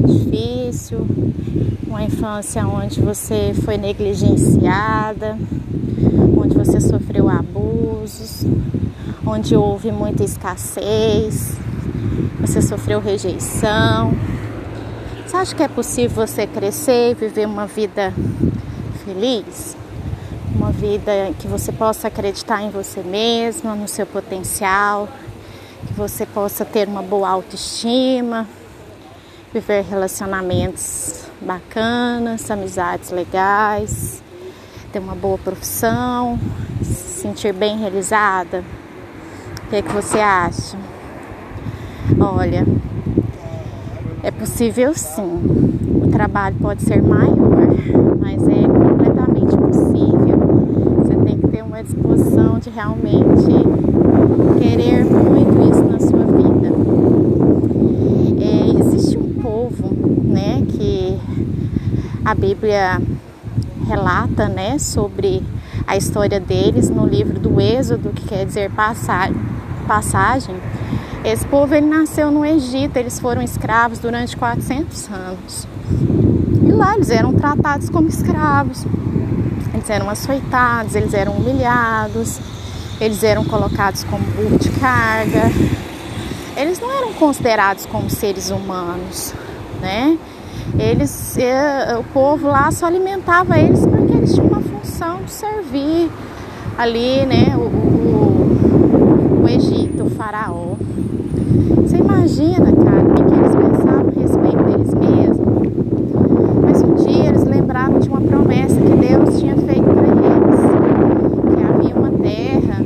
difícil, uma infância onde você foi negligenciada, onde você sofreu abusos, onde houve muita escassez, você sofreu rejeição. Você acha que é possível você crescer e viver uma vida feliz? Uma vida que você possa acreditar em você mesma, no seu potencial, que você possa ter uma boa autoestima, viver relacionamentos bacanas, amizades legais, ter uma boa profissão, se sentir bem realizada. O que, é que você acha? Olha, é possível sim. O trabalho pode ser maior, mas é completamente possível. Você tem que ter uma disposição de realmente querer muito isso na sua vida. É, existe um povo, né, que a Bíblia relata, né, sobre a história deles no livro do Êxodo, que quer dizer passagem. Esse povo ele nasceu no Egito, eles foram escravos durante 400 anos. E lá eles eram tratados como escravos. Eles eram açoitados, eles eram humilhados, eles eram colocados como burro de carga. Eles não eram considerados como seres humanos, né? Eles, eh, o povo lá só alimentava eles porque eles tinham uma função de servir ali, né, o, o, o Egito, o faraó. Você imagina, cara, o que eles pensavam a respeito deles mesmos? Mas um dia eles lembravam de uma promessa que Deus tinha feito para eles, que havia uma terra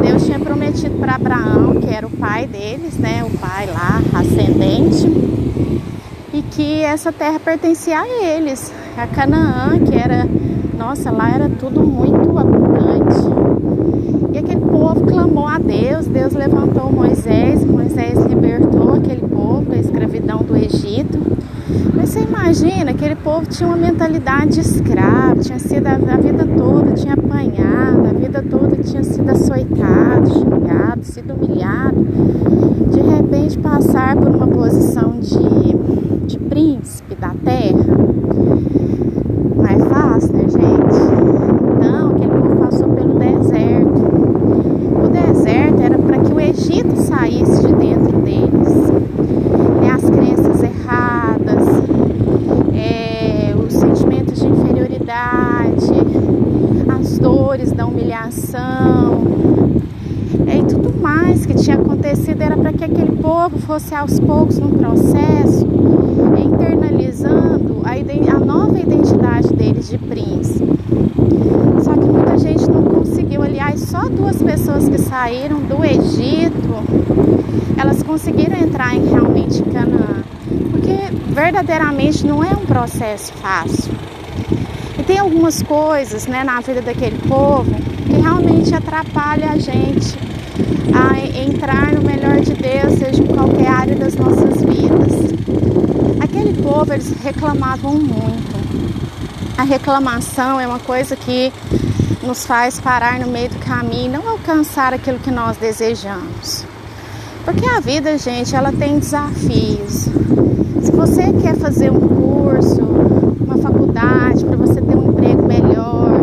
Deus tinha prometido para Abraão, que era o pai deles, né, o pai lá, ascendente que essa terra pertencia a eles, a Canaã, que era, nossa, lá era tudo muito abundante. E aquele povo clamou a Deus, Deus levantou Moisés, Moisés libertou aquele povo da escravidão do Egito. Mas você imagina, aquele povo tinha uma mentalidade de escravo, tinha sido a, a vida toda, tinha apanhado, a vida toda tinha sido açoitado, xingado, sido humilhado. De repente passar por uma posição de de príncipe da terra. Não é fácil, né, gente? Então, aquele povo passou pelo deserto. O deserto era para que o Egito saísse de dentro deles. É, as crenças erradas, é, os sentimentos de inferioridade, as dores da humilhação. É, e tudo mais acontecido era para que aquele povo fosse aos poucos no processo internalizando a, a nova identidade deles de príncipe. Só que muita gente não conseguiu. Aliás, só duas pessoas que saíram do Egito, elas conseguiram entrar em realmente Canaã. Porque verdadeiramente não é um processo fácil. E tem algumas coisas né, na vida daquele povo que realmente atrapalha a gente a entrar no melhor de Deus, seja em qualquer área das nossas vidas. Aquele povo, eles reclamavam muito. A reclamação é uma coisa que nos faz parar no meio do caminho não alcançar aquilo que nós desejamos. Porque a vida, gente, ela tem desafios. Se você quer fazer um curso, uma faculdade, para você ter um emprego melhor,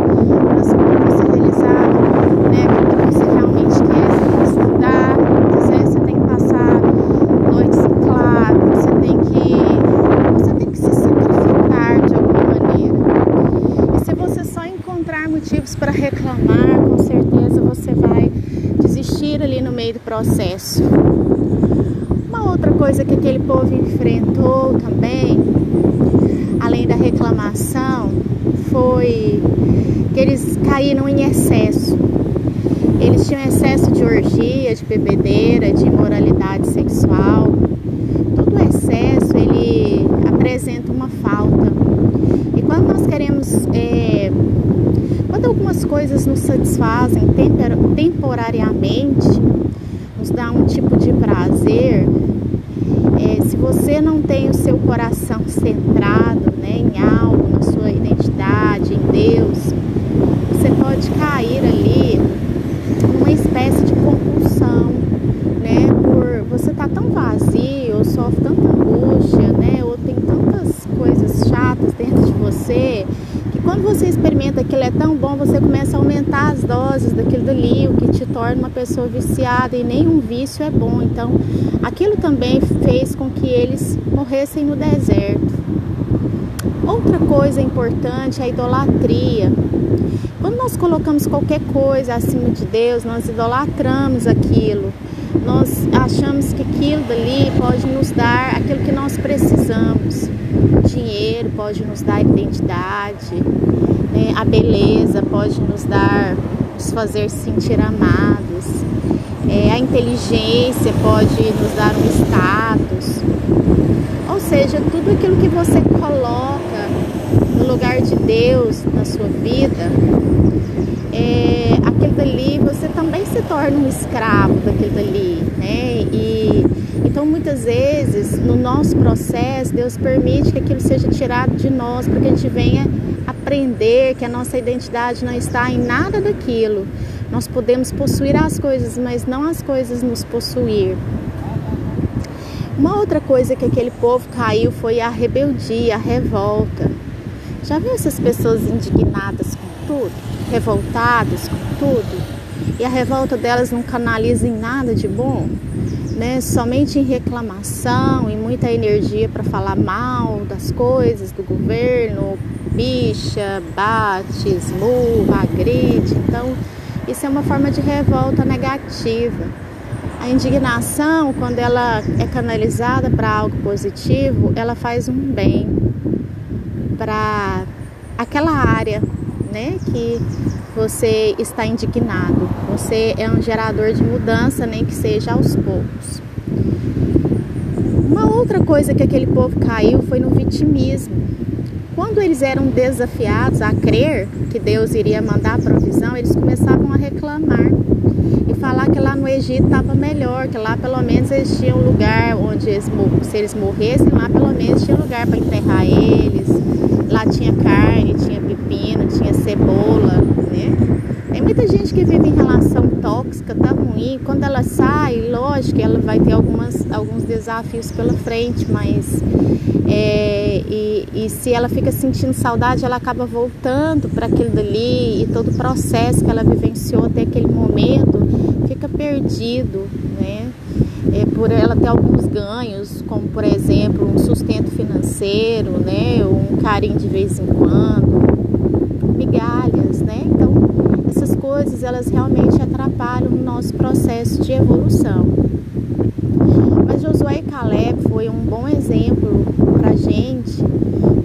para você realizar né, aquilo que você realmente quer, você tem que estudar, você tem que passar noites em claro, você tem que, você tem que se sacrificar de alguma maneira. E se você só encontrar motivos para reclamar, com certeza você vai desistir ali no meio do processo. Uma outra coisa que aquele povo enfrentou também, além da reclamação, foi que eles caíram em excesso. Eles tinham excesso de orgia, de bebedeira, de imoralidade sexual. Todo excesso ele apresenta uma falta. E quando nós queremos, é, quando algumas coisas nos satisfazem temporariamente, tipo de prazer, é, se você não tem o seu coração centrado né, em algo, na sua identidade, em Deus, você pode cair ali numa espécie de compulsão, né? Por você tá tão vazio, ou sofre tanta angústia, né? Ou tem tantas coisas chatas dentro de você tão bom, você começa a aumentar as doses daquilo dali, o que te torna uma pessoa viciada e nenhum vício é bom. Então, aquilo também fez com que eles morressem no deserto. Outra coisa importante é a idolatria. Quando nós colocamos qualquer coisa acima de Deus, nós idolatramos aquilo. Nós achamos que aquilo dali pode nos dar aquilo que nós precisamos. Dinheiro pode nos dar identidade, né? a beleza pode nos dar, nos fazer sentir amados, é, a inteligência pode nos dar um status. Ou seja, tudo aquilo que você coloca no lugar de Deus na sua vida, é, aquilo dali você também se torna um escravo daquilo dali, né? E então muitas vezes no nosso processo Deus permite que aquilo seja tirado de nós para que a gente venha aprender que a nossa identidade não está em nada daquilo. Nós podemos possuir as coisas, mas não as coisas nos possuir. Uma outra coisa que aquele povo caiu foi a rebeldia, a revolta. Já viu essas pessoas indignadas com tudo, revoltadas com tudo? E a revolta delas não canaliza em nada de bom? né, somente em reclamação e muita energia para falar mal das coisas, do governo, bicha, bate, esmurra, agride. Então, isso é uma forma de revolta negativa. A indignação, quando ela é canalizada para algo positivo, ela faz um bem para aquela área, né, que você está indignado. Você é um gerador de mudança, nem que seja aos poucos. Uma outra coisa que aquele povo caiu foi no vitimismo. Quando eles eram desafiados a crer que Deus iria mandar a provisão, eles começavam a reclamar e falar que lá no Egito estava melhor, que lá pelo menos eles tinham um lugar onde eles, se eles morressem, lá pelo menos tinha lugar para enterrar eles. Lá tinha carne, tinha pepino, tinha cebola, né? Tem muita gente que vive em relação tóxica, tá ruim. Quando ela sai, lógico ela vai ter algumas, alguns desafios pela frente, mas é, e, e se ela fica sentindo saudade, ela acaba voltando para aquilo dali e todo o processo que ela vivenciou até aquele momento fica perdido? É, por ela ter alguns ganhos, como por exemplo um sustento financeiro, né? Um carinho de vez em quando, migalhas, né? Então coisas elas realmente atrapalham o nosso processo de evolução. Mas Josué e Caleb foi um bom exemplo para gente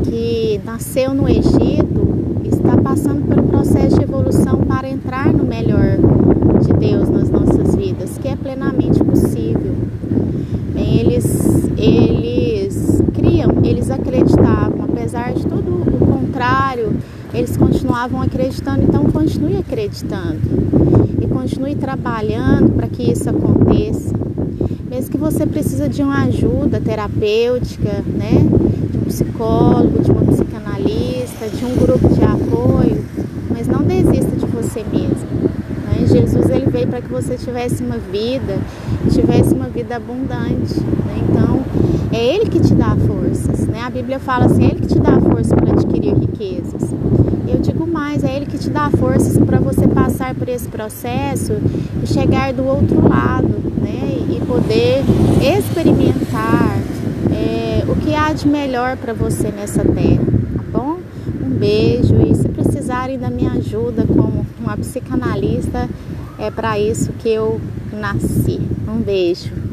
que nasceu no Egito está passando pelo processo de evolução para entrar no melhor de Deus nas nossas vidas, que é plenamente possível. Bem, eles, eles criam, eles acreditavam, apesar de todo o contrário eles continuavam acreditando, então continue acreditando e continue trabalhando para que isso aconteça. Mesmo que você precisa de uma ajuda terapêutica, né? De um psicólogo, de uma psicanalista, de um grupo de apoio, mas não desista de você mesmo. Né? Jesus ele veio para que você tivesse uma vida, tivesse uma vida abundante. Né? Então é Ele que te dá forças. Né? A Bíblia fala assim, é Ele que te dá força para adquirir riquezas. Eu digo mais, é Ele que te dá forças para você passar por esse processo e chegar do outro lado, né? E poder experimentar é, o que há de melhor para você nessa terra, tá bom? Um beijo e se precisarem da minha ajuda como uma psicanalista, é para isso que eu nasci. Um beijo.